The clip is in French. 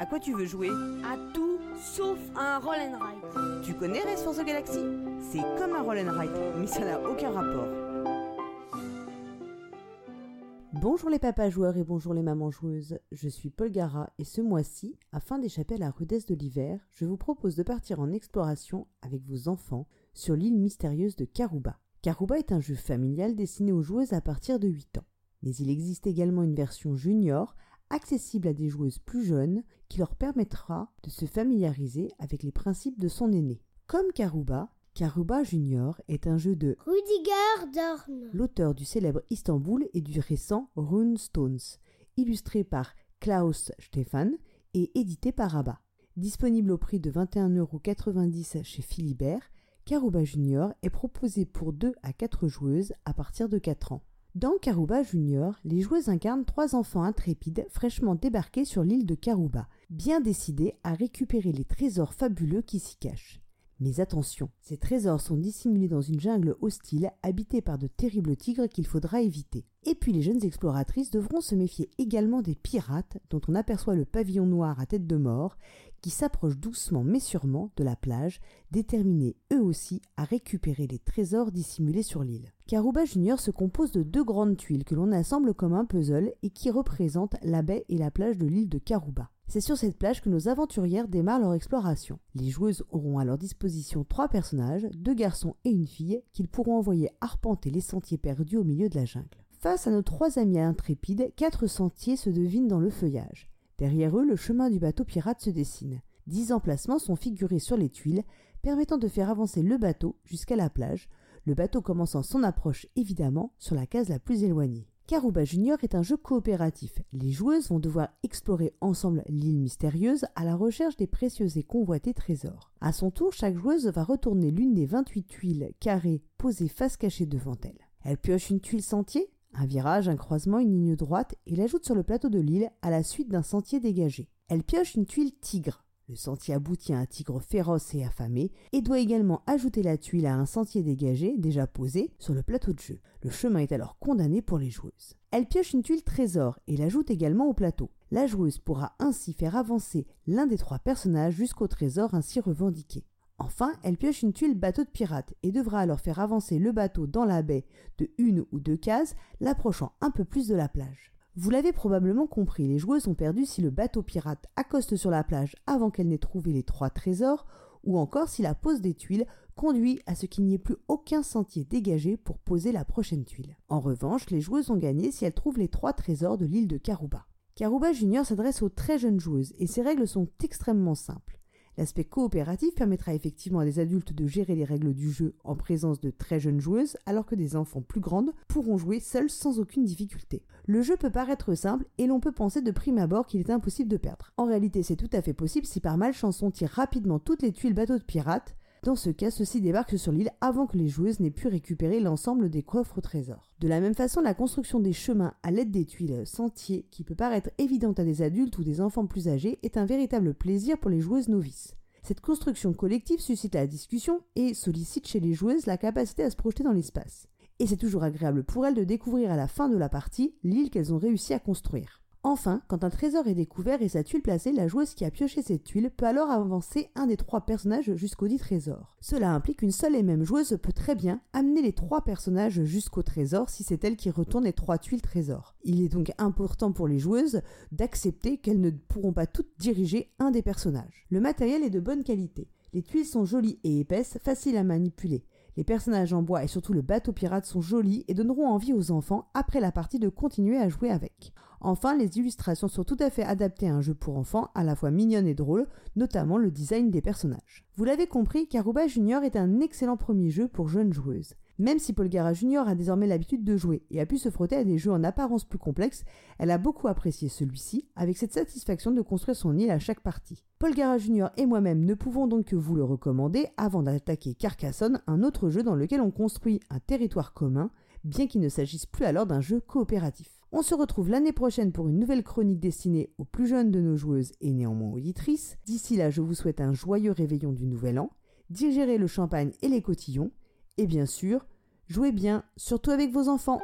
À quoi tu veux jouer? À tout sauf à un roll and ride. Tu connais Race for the Galaxy C'est comme un roll and ride, mais ça n'a aucun rapport. Bonjour les papas joueurs et bonjour les mamans joueuses, je suis Paul Gara et ce mois-ci, afin d'échapper à la rudesse de l'hiver, je vous propose de partir en exploration avec vos enfants sur l'île mystérieuse de Karuba. Karuba est un jeu familial destiné aux joueuses à partir de 8 ans. Mais il existe également une version junior accessible à des joueuses plus jeunes qui leur permettra de se familiariser avec les principes de son aîné. Comme Karuba, Karuba Junior est un jeu de Rudiger Dorn, l'auteur du célèbre Istanbul et du récent Rune Stones, illustré par Klaus Stefan et édité par Abba. Disponible au prix de 21,90€ chez Philibert, Karuba Junior est proposé pour 2 à 4 joueuses à partir de 4 ans. Dans Karuba Junior, les joueuses incarnent trois enfants intrépides fraîchement débarqués sur l'île de Karuba, bien décidés à récupérer les trésors fabuleux qui s'y cachent. Mais attention, ces trésors sont dissimulés dans une jungle hostile habitée par de terribles tigres qu'il faudra éviter. Et puis les jeunes exploratrices devront se méfier également des pirates dont on aperçoit le pavillon noir à tête de mort qui s'approchent doucement mais sûrement de la plage, déterminés eux aussi à récupérer les trésors dissimulés sur l'île. Karuba Junior se compose de deux grandes tuiles que l'on assemble comme un puzzle et qui représentent la baie et la plage de l'île de Karuba. C'est sur cette plage que nos aventurières démarrent leur exploration. Les joueuses auront à leur disposition trois personnages, deux garçons et une fille, qu'ils pourront envoyer arpenter les sentiers perdus au milieu de la jungle. Face à nos trois amis intrépides, quatre sentiers se devinent dans le feuillage. Derrière eux, le chemin du bateau pirate se dessine. Dix emplacements sont figurés sur les tuiles, permettant de faire avancer le bateau jusqu'à la plage, le bateau commençant son approche évidemment sur la case la plus éloignée. Karuba Junior est un jeu coopératif. Les joueuses vont devoir explorer ensemble l'île mystérieuse à la recherche des précieux et convoités trésors. À son tour, chaque joueuse va retourner l'une des 28 tuiles carrées posées face cachée devant elle. Elle pioche une tuile sentier, un virage, un croisement, une ligne droite et l'ajoute sur le plateau de l'île à la suite d'un sentier dégagé. Elle pioche une tuile tigre, le sentier aboutit à un tigre féroce et affamé et doit également ajouter la tuile à un sentier dégagé déjà posé sur le plateau de jeu. Le chemin est alors condamné pour les joueuses. Elle pioche une tuile trésor et l'ajoute également au plateau. La joueuse pourra ainsi faire avancer l'un des trois personnages jusqu'au trésor ainsi revendiqué. Enfin, elle pioche une tuile bateau de pirate et devra alors faire avancer le bateau dans la baie de une ou deux cases, l'approchant un peu plus de la plage. Vous l'avez probablement compris, les joueuses ont perdu si le bateau pirate accoste sur la plage avant qu'elle n'ait trouvé les trois trésors, ou encore si la pose des tuiles conduit à ce qu'il n'y ait plus aucun sentier dégagé pour poser la prochaine tuile. En revanche, les joueuses ont gagné si elles trouvent les trois trésors de l'île de Karuba. Karuba Junior s'adresse aux très jeunes joueuses et ses règles sont extrêmement simples. L'aspect coopératif permettra effectivement à des adultes de gérer les règles du jeu en présence de très jeunes joueuses, alors que des enfants plus grandes pourront jouer seuls sans aucune difficulté. Le jeu peut paraître simple et l'on peut penser de prime abord qu'il est impossible de perdre. En réalité, c'est tout à fait possible si par malchance on tire rapidement toutes les tuiles bateaux de pirates, dans ce cas, ceux-ci débarquent sur l'île avant que les joueuses n'aient pu récupérer l'ensemble des coffres au trésor. De la même façon, la construction des chemins à l'aide des tuiles sentiers, qui peut paraître évidente à des adultes ou des enfants plus âgés, est un véritable plaisir pour les joueuses novices. Cette construction collective suscite la discussion et sollicite chez les joueuses la capacité à se projeter dans l'espace. Et c'est toujours agréable pour elles de découvrir à la fin de la partie l'île qu'elles ont réussi à construire. Enfin, quand un trésor est découvert et sa tuile placée, la joueuse qui a pioché cette tuile peut alors avancer un des trois personnages jusqu'au dit trésor. Cela implique qu'une seule et même joueuse peut très bien amener les trois personnages jusqu'au trésor si c'est elle qui retourne les trois tuiles trésor. Il est donc important pour les joueuses d'accepter qu'elles ne pourront pas toutes diriger un des personnages. Le matériel est de bonne qualité. Les tuiles sont jolies et épaisses, faciles à manipuler. Les personnages en bois et surtout le bateau pirate sont jolis et donneront envie aux enfants après la partie de continuer à jouer avec. Enfin, les illustrations sont tout à fait adaptées à un jeu pour enfants, à la fois mignonne et drôle, notamment le design des personnages. Vous l'avez compris, Karuba Junior est un excellent premier jeu pour jeunes joueuses. Même si Paul Junior a désormais l'habitude de jouer et a pu se frotter à des jeux en apparence plus complexes, elle a beaucoup apprécié celui-ci, avec cette satisfaction de construire son île à chaque partie. Paul Junior et moi-même ne pouvons donc que vous le recommander avant d'attaquer Carcassonne, un autre jeu dans lequel on construit un territoire commun, bien qu'il ne s'agisse plus alors d'un jeu coopératif. On se retrouve l'année prochaine pour une nouvelle chronique destinée aux plus jeunes de nos joueuses et néanmoins auditrices. D'ici là, je vous souhaite un joyeux réveillon du nouvel an, digérez le champagne et les cotillons, et bien sûr, jouez bien, surtout avec vos enfants.